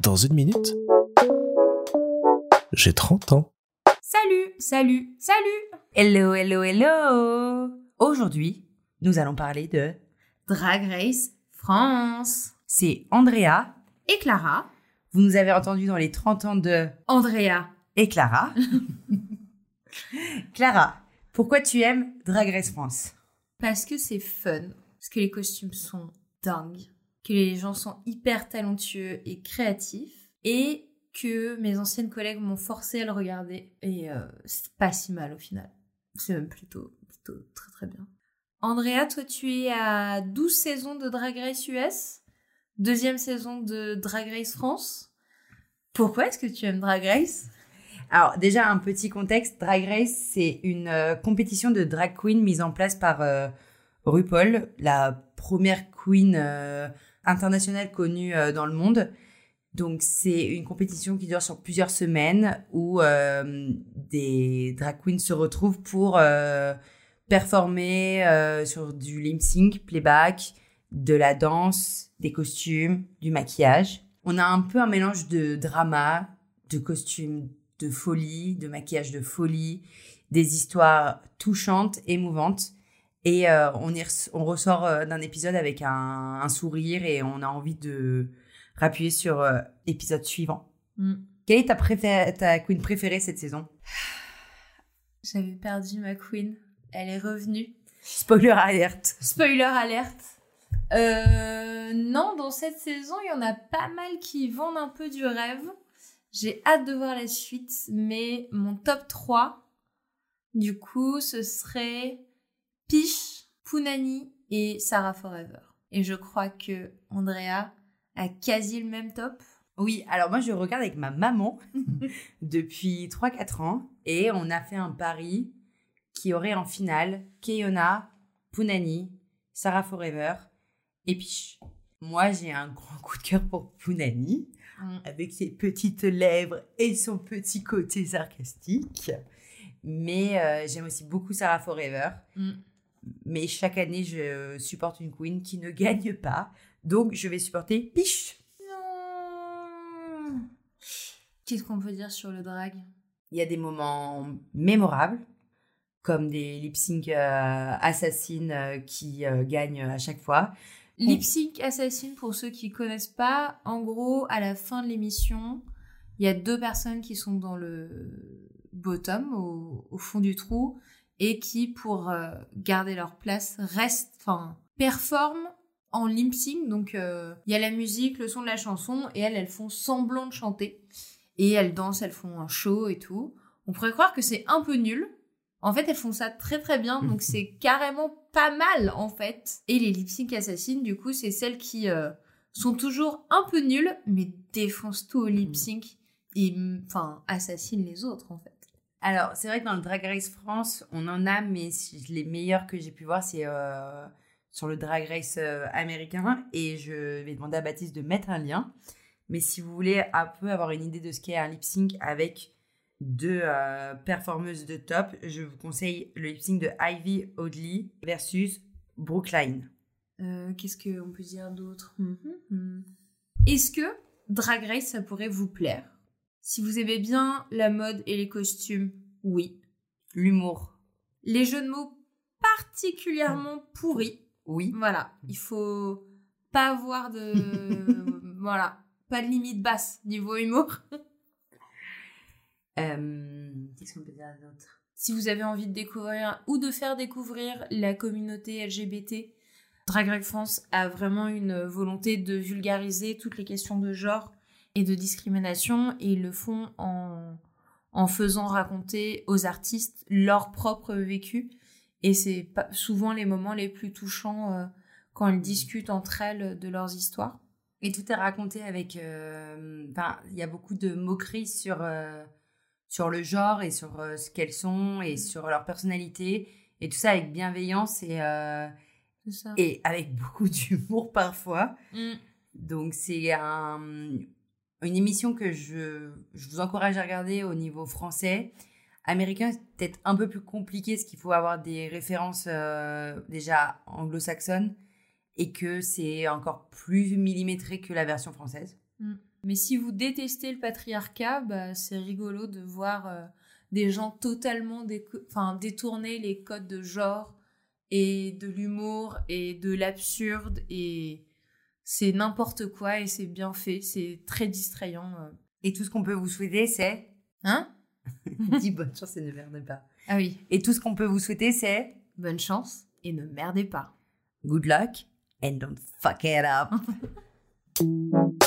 Dans une minute, j'ai 30 ans. Salut, salut, salut Hello, hello, hello Aujourd'hui, nous allons parler de Drag Race France. C'est Andrea et Clara. Vous nous avez entendu dans les 30 ans de Andrea et Clara. Clara, pourquoi tu aimes Drag Race France? Parce que c'est fun, parce que les costumes sont dingues, que les gens sont hyper talentueux et créatifs, et que mes anciennes collègues m'ont forcé à le regarder, et euh, c'est pas si mal au final. C'est même plutôt, plutôt très très bien. Andrea, toi tu es à 12 saisons de Drag Race US, deuxième saison de Drag Race France. Pourquoi est-ce que tu aimes Drag Race? Alors déjà un petit contexte, Drag Race c'est une euh, compétition de drag queen mise en place par euh, RuPaul, la première queen internationale connue dans le monde. Donc c'est une compétition qui dure sur plusieurs semaines où des drag queens se retrouvent pour performer sur du lip sync, playback, de la danse, des costumes, du maquillage. On a un peu un mélange de drama, de costumes de folie, de maquillage de folie, des histoires touchantes, émouvantes. Et euh, on, on ressort euh, d'un épisode avec un, sourire et on a envie de rappuyer sur euh, l'épisode suivant. Mm. Quelle est ta, ta queen préférée cette saison? J'avais perdu ma queen. Elle est revenue. Spoiler alerte. Spoiler alerte. non, dans cette saison, il y en a pas mal qui vendent un peu du rêve. J'ai hâte de voir la suite, mais mon top 3, du coup, ce serait Piche, Punani et Sarah Forever. Et je crois que Andrea a quasi le même top. Oui, alors moi je regarde avec ma maman depuis 3-4 ans et on a fait un pari qui aurait en finale Keyona, Punani, Sarah Forever et Piche. Moi j'ai un grand coup de cœur pour Punani Mm. avec ses petites lèvres et son petit côté sarcastique. Mais euh, j'aime aussi beaucoup Sarah Forever. Mm. Mais chaque année, je supporte une queen qui ne gagne pas. Donc, je vais supporter Piche. Non Qu'est-ce qu'on peut dire sur le drag? Il y a des moments mémorables, comme des lip sync euh, assassines euh, qui gagnent à chaque fois. Lip Sync Assassin, pour ceux qui connaissent pas, en gros, à la fin de l'émission, il y a deux personnes qui sont dans le bottom, au, fond du trou, et qui, pour euh, garder leur place, restent, enfin, performent en lip sync. Donc, euh, il y a la musique, le son de la chanson, et elles, elles font semblant de chanter. Et elles dansent, elles font un show et tout. On pourrait croire que c'est un peu nul, en fait, elles font ça très très bien, donc c'est carrément pas mal en fait. Et les lip sync assassines, du coup, c'est celles qui euh, sont toujours un peu nulles, mais défoncent tout au lip mm. sync et enfin assassinent les autres en fait. Alors, c'est vrai que dans le Drag Race France, on en a, mais les meilleurs que j'ai pu voir, c'est euh, sur le Drag Race euh, américain. Et je vais demander à Baptiste de mettre un lien. Mais si vous voulez un peu avoir une idée de ce qu'est un lip sync avec deux euh, performeuses de top, je vous conseille le lip sync de Ivy Audley versus Brookline. Qu'est-ce qu'on peut dire d'autre? Mm-hmm. Est-ce que Drag Race, ça pourrait vous plaire? Si vous aimez bien la mode et les costumes, oui. L'humour. Les jeux de mots particulièrement pourris. Oui. Voilà, il faut pas avoir de... voilà, pas de limite basse niveau humour. Euh, qu'est-ce qu'on peut dire d'autre? Si vous avez envie de découvrir ou de faire découvrir la communauté LGBT, Drag Race France a vraiment une volonté de vulgariser toutes les questions de genre et de discrimination et ils le font en, en faisant raconter aux artistes leur propre vécu. Et c'est souvent les moments les plus touchants euh, quand elles discutent entre elles de leurs histoires. Et tout est raconté avec... Euh, il y a beaucoup de moqueries sur sur le genre et sur euh, ce qu'elles sont et sur leur personnalité et tout ça avec bienveillance et euh, et avec beaucoup d'humour parfois. Mm. Donc c'est un, une émission que je, je, vous encourage à regarder au niveau français. Américain, c'est peut-être un peu plus compliqué, parce qu'il faut avoir des références euh, déjà anglo-saxonnes et que c'est encore plus millimétré que la version française. Mais si vous détestez le patriarcat, bah, c'est rigolo de voir euh, des gens totalement détourner les codes de genre et de l'humour et de l'absurde et c'est n'importe quoi et c'est bien fait, c'est très distrayant. euh. Et tout ce qu'on peut vous souhaiter, c'est. Hein? Dis bonne chance et ne merdez pas. Ah oui, Et tout ce qu'on peut vous souhaiter, c'est. bonne chance et ne merdez pas. Good luck and don't fuck it up.